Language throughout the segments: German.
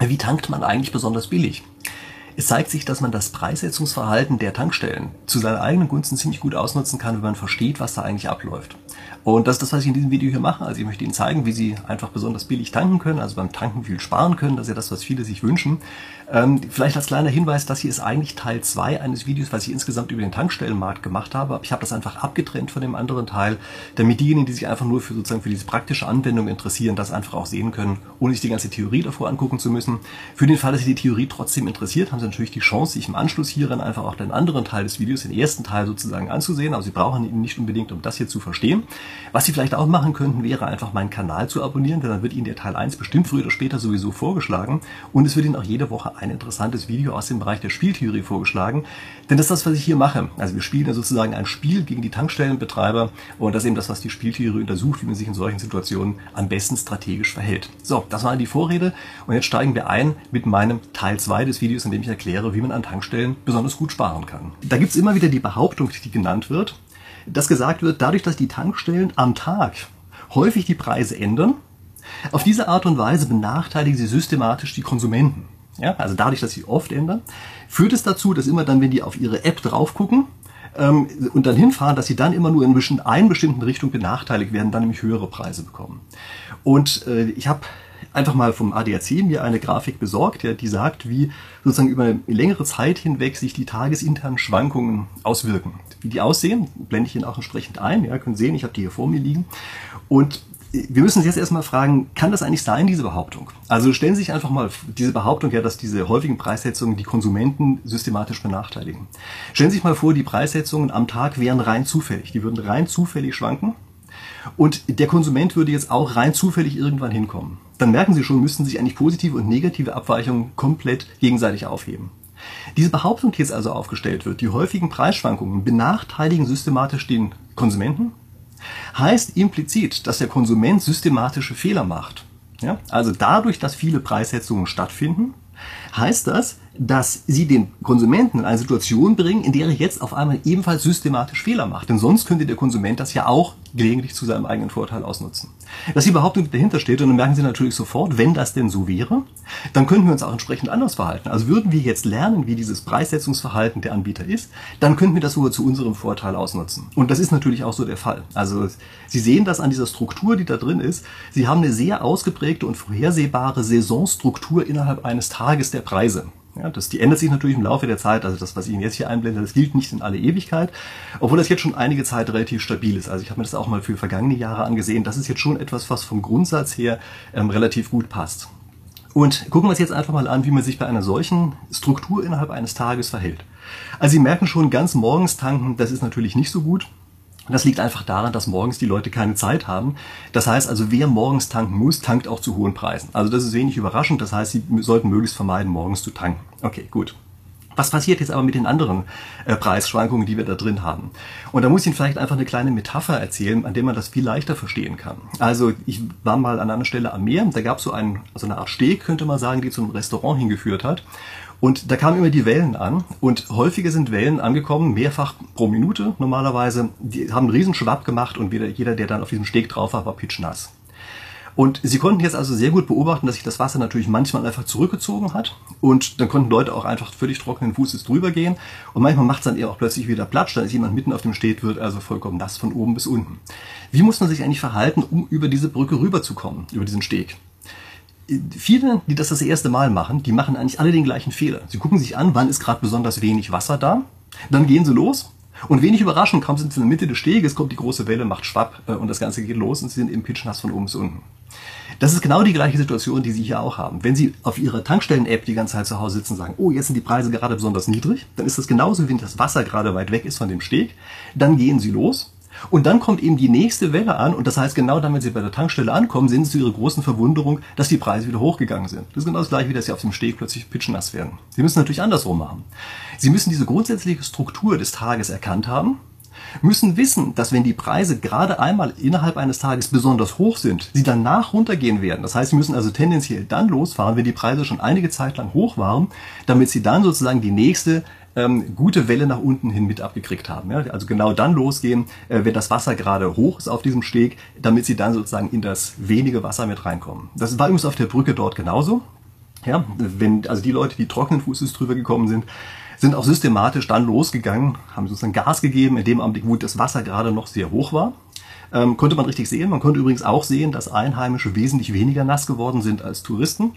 wie tankt man eigentlich besonders billig? Es zeigt sich, dass man das Preissetzungsverhalten der Tankstellen zu seinen eigenen Gunsten ziemlich gut ausnutzen kann, wenn man versteht, was da eigentlich abläuft. Und das ist das, was ich in diesem Video hier mache. Also ich möchte Ihnen zeigen, wie Sie einfach besonders billig tanken können, also beim Tanken viel sparen können. Das ist ja das, was viele sich wünschen. Ähm, vielleicht als kleiner Hinweis, das hier ist eigentlich Teil 2 eines Videos, was ich insgesamt über den Tankstellenmarkt gemacht habe. Ich habe das einfach abgetrennt von dem anderen Teil, damit diejenigen, die sich einfach nur für sozusagen für diese praktische Anwendung interessieren, das einfach auch sehen können, ohne sich die ganze Theorie davor angucken zu müssen. Für den Fall, dass Sie die Theorie trotzdem interessiert, haben Sie natürlich die Chance, sich im Anschluss hieran einfach auch den anderen Teil des Videos, den ersten Teil sozusagen anzusehen. Aber Sie brauchen ihn nicht unbedingt, um das hier zu verstehen. Was Sie vielleicht auch machen könnten, wäre einfach meinen Kanal zu abonnieren, denn dann wird Ihnen der Teil 1 bestimmt früher oder später sowieso vorgeschlagen und es wird Ihnen auch jede Woche ein interessantes Video aus dem Bereich der Spieltheorie vorgeschlagen. Denn das ist das, was ich hier mache. Also wir spielen ja sozusagen ein Spiel gegen die Tankstellenbetreiber und das ist eben das, was die Spieltheorie untersucht, wie man sich in solchen Situationen am besten strategisch verhält. So, das war die Vorrede und jetzt steigen wir ein mit meinem Teil 2 des Videos, in dem ich erkläre, wie man an Tankstellen besonders gut sparen kann. Da gibt es immer wieder die Behauptung, die genannt wird, dass gesagt wird, dadurch, dass die Tankstellen am Tag häufig die Preise ändern, auf diese Art und Weise benachteiligen sie systematisch die Konsumenten. Ja, also dadurch, dass sie oft ändern, führt es dazu, dass immer dann, wenn die auf ihre App drauf gucken ähm, und dann hinfahren, dass sie dann immer nur in einer bestimmten Richtung benachteiligt werden, dann nämlich höhere Preise bekommen. Und äh, ich habe einfach mal vom ADAC mir eine Grafik besorgt, ja, die sagt, wie sozusagen über eine längere Zeit hinweg sich die tagesinternen Schwankungen auswirken. Wie die aussehen, blende ich Ihnen auch entsprechend ein. Ja, können sehen, ich habe die hier vor mir liegen. Und wir müssen uns jetzt erstmal fragen, kann das eigentlich sein, diese Behauptung? Also stellen Sie sich einfach mal diese Behauptung her, dass diese häufigen Preissetzungen die Konsumenten systematisch benachteiligen. Stellen Sie sich mal vor, die Preissetzungen am Tag wären rein zufällig. Die würden rein zufällig schwanken. Und der Konsument würde jetzt auch rein zufällig irgendwann hinkommen. Dann merken Sie schon, müssten sich eigentlich positive und negative Abweichungen komplett gegenseitig aufheben. Diese Behauptung, die jetzt also aufgestellt wird, die häufigen Preisschwankungen benachteiligen systematisch den Konsumenten, heißt implizit, dass der Konsument systematische Fehler macht. Ja? Also dadurch, dass viele Preissetzungen stattfinden, heißt das, dass sie den Konsumenten in eine Situation bringen, in der er jetzt auf einmal ebenfalls systematisch Fehler macht. Denn sonst könnte der Konsument das ja auch gelegentlich zu seinem eigenen Vorteil ausnutzen. Dass die Behauptung dahinter steht, und dann merken Sie natürlich sofort, wenn das denn so wäre, dann könnten wir uns auch entsprechend anders verhalten. Also würden wir jetzt lernen, wie dieses Preissetzungsverhalten der Anbieter ist, dann könnten wir das sogar zu unserem Vorteil ausnutzen. Und das ist natürlich auch so der Fall. Also Sie sehen das an dieser Struktur, die da drin ist. Sie haben eine sehr ausgeprägte und vorhersehbare Saisonstruktur innerhalb eines Tages der Preise. Ja, das, die ändert sich natürlich im Laufe der Zeit. Also das, was ich Ihnen jetzt hier einblende, das gilt nicht in alle Ewigkeit, obwohl das jetzt schon einige Zeit relativ stabil ist. Also ich habe mir das auch mal für vergangene Jahre angesehen. Das ist jetzt schon etwas, was vom Grundsatz her ähm, relativ gut passt. Und gucken wir uns jetzt einfach mal an, wie man sich bei einer solchen Struktur innerhalb eines Tages verhält. Also Sie merken schon, ganz morgens tanken, das ist natürlich nicht so gut. Und das liegt einfach daran, dass morgens die Leute keine Zeit haben. Das heißt also, wer morgens tanken muss, tankt auch zu hohen Preisen. Also das ist wenig überraschend. Das heißt, Sie sollten möglichst vermeiden, morgens zu tanken. Okay, gut. Was passiert jetzt aber mit den anderen äh, Preisschwankungen, die wir da drin haben? Und da muss ich Ihnen vielleicht einfach eine kleine Metapher erzählen, an der man das viel leichter verstehen kann. Also ich war mal an einer Stelle am Meer, da gab es so einen, so eine Art Steg, könnte man sagen, die zu einem Restaurant hingeführt hat. Und da kamen immer die Wellen an und häufiger sind Wellen angekommen, mehrfach pro Minute normalerweise. Die haben einen riesen Schwapp gemacht und jeder, der dann auf diesem Steg drauf war, war pitschnass. Und sie konnten jetzt also sehr gut beobachten, dass sich das Wasser natürlich manchmal einfach zurückgezogen hat und dann konnten Leute auch einfach völlig trockenen Fußes drüber gehen und manchmal macht es dann eher auch plötzlich wieder Platsch, da ist jemand mitten auf dem Steg, wird also vollkommen nass von oben bis unten. Wie muss man sich eigentlich verhalten, um über diese Brücke rüberzukommen, über diesen Steg? Viele, die das das erste Mal machen, die machen eigentlich alle den gleichen Fehler. Sie gucken sich an, wann ist gerade besonders wenig Wasser da, dann gehen sie los und wenig überraschend, kaum sind sie in der Mitte des Steges, kommt die große Welle, macht Schwapp äh, und das Ganze geht los und sie sind im Pitchnass von oben bis unten. Das ist genau die gleiche Situation, die Sie hier auch haben. Wenn Sie auf Ihrer Tankstellen-App die ganze Zeit zu Hause sitzen und sagen, oh, jetzt sind die Preise gerade besonders niedrig, dann ist das genauso, wie wenn das Wasser gerade weit weg ist von dem Steg. Dann gehen Sie los und dann kommt eben die nächste Welle an und das heißt genau dann, wenn Sie bei der Tankstelle ankommen, sehen Sie zu Ihrer großen Verwunderung, dass die Preise wieder hochgegangen sind. Das ist genau das gleiche, wie dass Sie auf dem Steg plötzlich pitschnass werden. Sie müssen natürlich andersrum machen. Sie müssen diese grundsätzliche Struktur des Tages erkannt haben, müssen wissen, dass wenn die Preise gerade einmal innerhalb eines Tages besonders hoch sind, sie danach runtergehen werden. Das heißt, sie müssen also tendenziell dann losfahren, wenn die Preise schon einige Zeit lang hoch waren, damit sie dann sozusagen die nächste ähm, gute Welle nach unten hin mit abgekriegt haben. Ja? Also genau dann losgehen, äh, wenn das Wasser gerade hoch ist auf diesem Steg, damit sie dann sozusagen in das wenige Wasser mit reinkommen. Das war übrigens auf der Brücke dort genauso. Ja, wenn, also die Leute, die trockenen Fußes drüber gekommen sind, sind auch systematisch dann losgegangen, haben sozusagen Gas gegeben, in dem Augenblick, wo das Wasser gerade noch sehr hoch war. Ähm, konnte man richtig sehen. Man konnte übrigens auch sehen, dass Einheimische wesentlich weniger nass geworden sind als Touristen.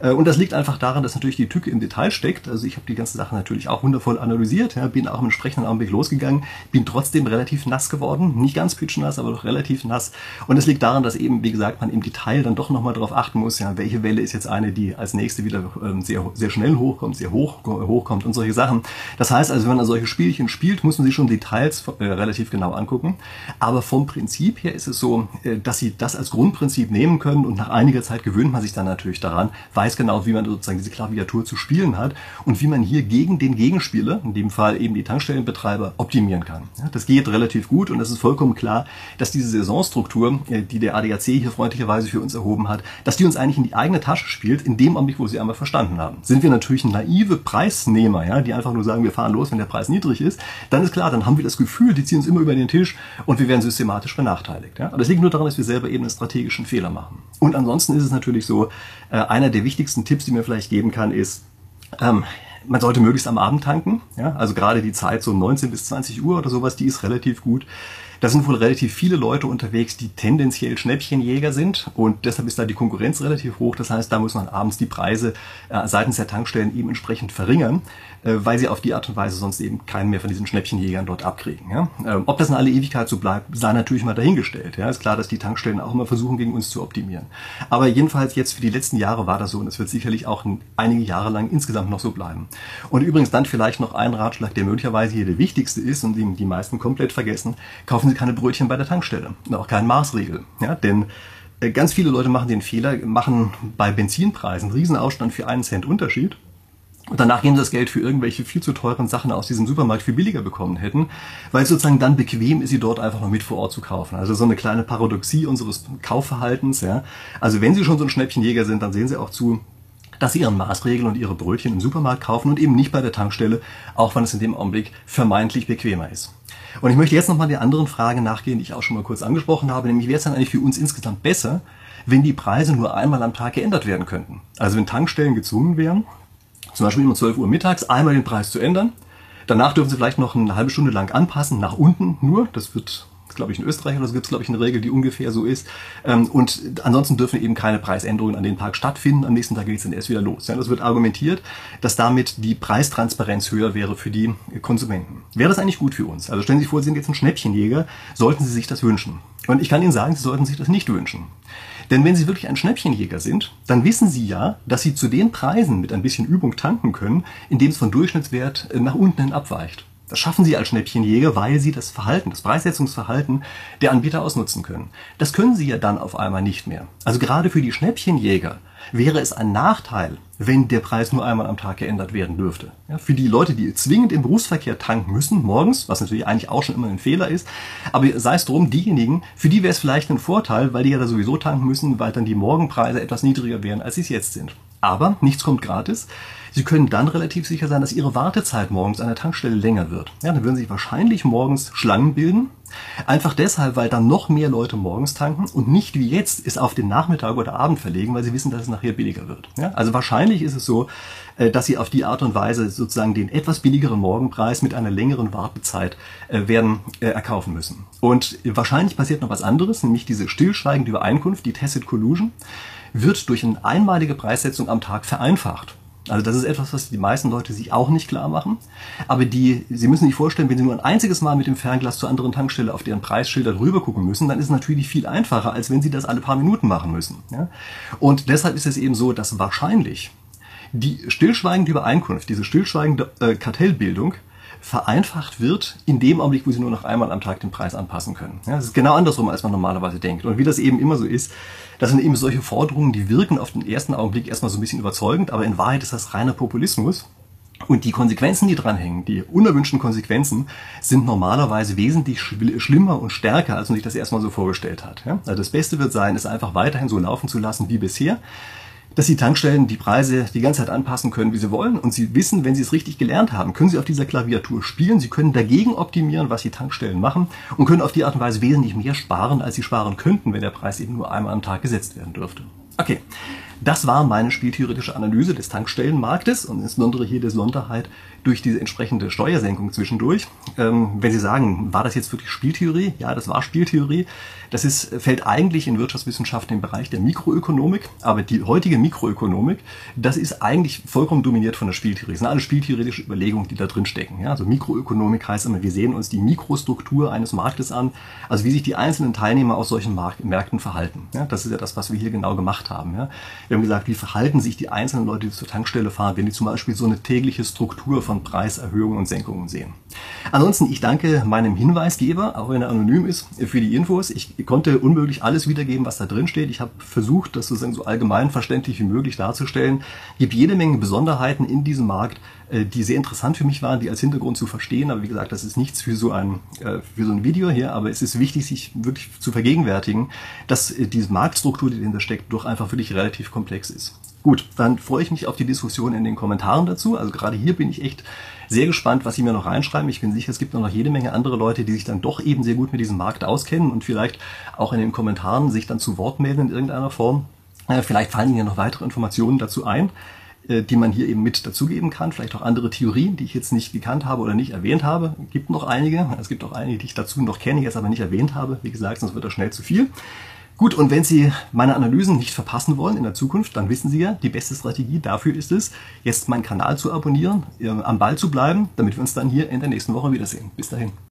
Äh, und das liegt einfach daran, dass natürlich die Tücke im Detail steckt. Also ich habe die ganze Sache natürlich auch wundervoll analysiert, ja, bin auch im entsprechenden Augenblick losgegangen, bin trotzdem relativ nass geworden. Nicht ganz pitschnass, aber doch relativ nass. Und es liegt daran, dass eben, wie gesagt, man im Detail dann doch nochmal darauf achten muss, ja, welche Welle ist jetzt eine, die als nächste wieder ähm, sehr, sehr schnell hochkommt, sehr hoch hochkommt und solche Sachen. Das heißt also, wenn man solche Spielchen spielt, muss man sich schon Details äh, relativ genau angucken. Aber vom Prinzip her ist es so, äh, dass sie das als Grundprinzip nehmen können und nach einiger Zeit gewöhnt man sich dann natürlich daran, weiß genau, wie man sozusagen diese Klaviatur zu spielen hat und wie man hier gegen den Gegenspieler, in dem Fall eben die Tankstellenbetreiber, optimieren kann. Das geht relativ gut und es ist vollkommen klar, dass diese Saisonstruktur, äh, die der ADAC hier freundlicherweise für uns erhoben hat, dass die uns eigentlich in die eigene Tasche spielt, in dem Augenblick, wo sie einmal verstanden haben. Sind wir natürlich naive Preisnehmer, ja, die einfach nur sagen, wir fahren los, wenn der Preis niedrig ist, dann ist klar, dann haben wir das Gefühl, die ziehen uns immer über den Tisch und wir werden systematisch benachteiligt. Ja. Aber das liegt nur daran, dass wir selber eben einen strategischen Fehler machen. Und ansonsten ist es natürlich so, äh, einer der wichtigsten Tipps, die mir vielleicht geben kann, ist, ähm, man sollte möglichst am Abend tanken. Ja? Also gerade die Zeit so 19 bis 20 Uhr oder sowas, die ist relativ gut. Da sind wohl relativ viele Leute unterwegs, die tendenziell Schnäppchenjäger sind und deshalb ist da die Konkurrenz relativ hoch. Das heißt, da muss man abends die Preise äh, seitens der Tankstellen eben entsprechend verringern, äh, weil sie auf die Art und Weise sonst eben keinen mehr von diesen Schnäppchenjägern dort abkriegen. Ähm, ob das in alle Ewigkeit so bleibt, sei natürlich mal dahingestellt. Ja? Ist klar, dass die Tankstellen auch immer versuchen, gegen uns zu optimieren. Aber jedenfalls jetzt für die letzten Jahre war das so und es wird sicherlich auch einige Jahre lang insgesamt noch so bleiben. Und übrigens dann vielleicht noch ein Ratschlag, der möglicherweise hier der wichtigste ist und den die meisten komplett vergessen. Kaufen Sie keine Brötchen bei der Tankstelle und auch keinen Maßregel. Ja, denn äh, ganz viele Leute machen den Fehler, machen bei Benzinpreisen einen Riesenausstand für einen Cent Unterschied. Und danach geben sie das Geld für irgendwelche viel zu teuren Sachen aus diesem Supermarkt viel billiger bekommen hätten, weil es sozusagen dann bequem ist, sie dort einfach noch mit vor Ort zu kaufen. Also so eine kleine Paradoxie unseres Kaufverhaltens. Ja. Also wenn Sie schon so ein Schnäppchenjäger sind, dann sehen Sie auch zu, dass sie ihren Maßregeln und ihre Brötchen im Supermarkt kaufen und eben nicht bei der Tankstelle, auch wenn es in dem Augenblick vermeintlich bequemer ist. Und ich möchte jetzt nochmal der anderen Frage nachgehen, die ich auch schon mal kurz angesprochen habe, nämlich wäre es dann eigentlich für uns insgesamt besser, wenn die Preise nur einmal am Tag geändert werden könnten. Also wenn Tankstellen gezwungen wären, zum Beispiel um 12 Uhr mittags einmal den Preis zu ändern, danach dürfen sie vielleicht noch eine halbe Stunde lang anpassen, nach unten nur, das wird glaube ich, in Österreich oder so gibt es, glaube ich, eine Regel, die ungefähr so ist. Ähm, und ansonsten dürfen eben keine Preisänderungen an den Tag stattfinden. Am nächsten Tag geht es dann erst wieder los. Das wird argumentiert, dass damit die Preistransparenz höher wäre für die Konsumenten. Wäre das eigentlich gut für uns? Also stellen Sie sich vor, Sie sind jetzt ein Schnäppchenjäger, sollten Sie sich das wünschen. Und ich kann Ihnen sagen, Sie sollten sich das nicht wünschen. Denn wenn Sie wirklich ein Schnäppchenjäger sind, dann wissen Sie ja, dass Sie zu den Preisen mit ein bisschen Übung tanken können, indem es von Durchschnittswert äh, nach unten hin abweicht. Das schaffen sie als Schnäppchenjäger, weil sie das Verhalten, das Preissetzungsverhalten der Anbieter ausnutzen können. Das können sie ja dann auf einmal nicht mehr. Also gerade für die Schnäppchenjäger wäre es ein Nachteil, wenn der Preis nur einmal am Tag geändert werden dürfte. Ja, für die Leute, die zwingend im Berufsverkehr tanken müssen, morgens, was natürlich eigentlich auch schon immer ein Fehler ist, aber sei es drum, diejenigen, für die wäre es vielleicht ein Vorteil, weil die ja da sowieso tanken müssen, weil dann die Morgenpreise etwas niedriger wären, als sie es jetzt sind. Aber nichts kommt gratis. Sie können dann relativ sicher sein, dass Ihre Wartezeit morgens an der Tankstelle länger wird. Ja, dann würden sich wahrscheinlich morgens Schlangen bilden. Einfach deshalb, weil dann noch mehr Leute morgens tanken und nicht wie jetzt es auf den Nachmittag oder Abend verlegen, weil sie wissen, dass es nachher billiger wird. Ja, also wahrscheinlich ist es so, äh, dass sie auf die Art und Weise sozusagen den etwas billigeren Morgenpreis mit einer längeren Wartezeit äh, werden äh, erkaufen müssen. Und wahrscheinlich passiert noch was anderes, nämlich diese stillschweigende Übereinkunft, die Tacit Collusion, wird durch eine einmalige Preissetzung am Tag vereinfacht. Also das ist etwas, was die meisten Leute sich auch nicht klar machen. Aber die, Sie müssen sich vorstellen, wenn Sie nur ein einziges Mal mit dem Fernglas zur anderen Tankstelle auf deren Preisschilder drüber gucken müssen, dann ist es natürlich viel einfacher, als wenn Sie das alle paar Minuten machen müssen. Ja? Und deshalb ist es eben so, dass wahrscheinlich die stillschweigende Übereinkunft, diese stillschweigende äh, Kartellbildung vereinfacht wird in dem Augenblick, wo sie nur noch einmal am Tag den Preis anpassen können. Ja, das ist genau andersrum, als man normalerweise denkt. Und wie das eben immer so ist, das sind eben solche Forderungen, die wirken auf den ersten Augenblick erstmal so ein bisschen überzeugend, aber in Wahrheit ist das reiner Populismus. Und die Konsequenzen, die dranhängen, die unerwünschten Konsequenzen, sind normalerweise wesentlich schlimmer und stärker, als man sich das erstmal so vorgestellt hat. Ja? Also das Beste wird sein, es einfach weiterhin so laufen zu lassen wie bisher dass die Tankstellen die Preise die ganze Zeit anpassen können, wie sie wollen. Und sie wissen, wenn sie es richtig gelernt haben, können sie auf dieser Klaviatur spielen. Sie können dagegen optimieren, was die Tankstellen machen und können auf die Art und Weise wesentlich mehr sparen, als sie sparen könnten, wenn der Preis eben nur einmal am Tag gesetzt werden dürfte. Okay, Das war meine spieltheoretische Analyse des Tankstellenmarktes und insbesondere hier der Sonderheit durch diese entsprechende Steuersenkung zwischendurch. Ähm, wenn Sie sagen, war das jetzt wirklich Spieltheorie? Ja, das war Spieltheorie. Das ist, fällt eigentlich in Wirtschaftswissenschaften im Bereich der Mikroökonomik, aber die heutige Mikroökonomik, das ist eigentlich vollkommen dominiert von der Spieltheorie. Das sind alle spieltheoretische Überlegungen, die da drin stecken. Ja, also Mikroökonomik heißt immer, wir sehen uns die Mikrostruktur eines Marktes an, also wie sich die einzelnen Teilnehmer aus solchen Mark Märkten verhalten. Ja, das ist ja das, was wir hier genau gemacht haben. Ja. Wir haben gesagt, wie verhalten sich die einzelnen Leute, die zur Tankstelle fahren, wenn die zum Beispiel so eine tägliche Struktur von Preiserhöhungen und Senkungen sehen. Ansonsten, ich danke meinem Hinweisgeber, auch wenn er anonym ist, für die Infos. Ich konnte unmöglich alles wiedergeben, was da drin steht. Ich habe versucht, das sozusagen so allgemein verständlich wie möglich darzustellen. Es gibt jede Menge Besonderheiten in diesem Markt, äh, die sehr interessant für mich waren, die als Hintergrund zu verstehen. Aber wie gesagt, das ist nichts für so ein, äh, für so ein Video hier. Aber es ist wichtig, sich wirklich zu vergegenwärtigen, dass äh, diese Marktstruktur, die dahinter steckt, doch einfach wirklich relativ komplex ist. Gut, dann freue ich mich auf die Diskussion in den Kommentaren dazu. Also gerade hier bin ich echt sehr gespannt, was Sie mir noch reinschreiben. Ich bin sicher, es gibt noch jede Menge andere Leute, die sich dann doch eben sehr gut mit diesem Markt auskennen und vielleicht auch in den Kommentaren sich dann zu Wort melden in irgendeiner Form. Vielleicht fallen Ihnen noch weitere Informationen dazu ein äh, die man hier eben mit dazugeben kann. Vielleicht auch andere Theorien, die ich jetzt nicht gekannt habe oder nicht erwähnt habe. Es gibt noch einige. Es gibt auch einige, die ich dazu noch kenne, jetzt aber nicht erwähnt habe. Wie gesagt, sonst wird das schnell zu viel. Gut, und wenn Sie meine Analysen nicht verpassen wollen in der Zukunft, dann wissen Sie ja, die beste Strategie dafür ist es, jetzt meinen Kanal zu abonnieren, äh, am Ball zu bleiben, damit wir uns dann hier in der nächsten Woche wiedersehen. Bis dahin.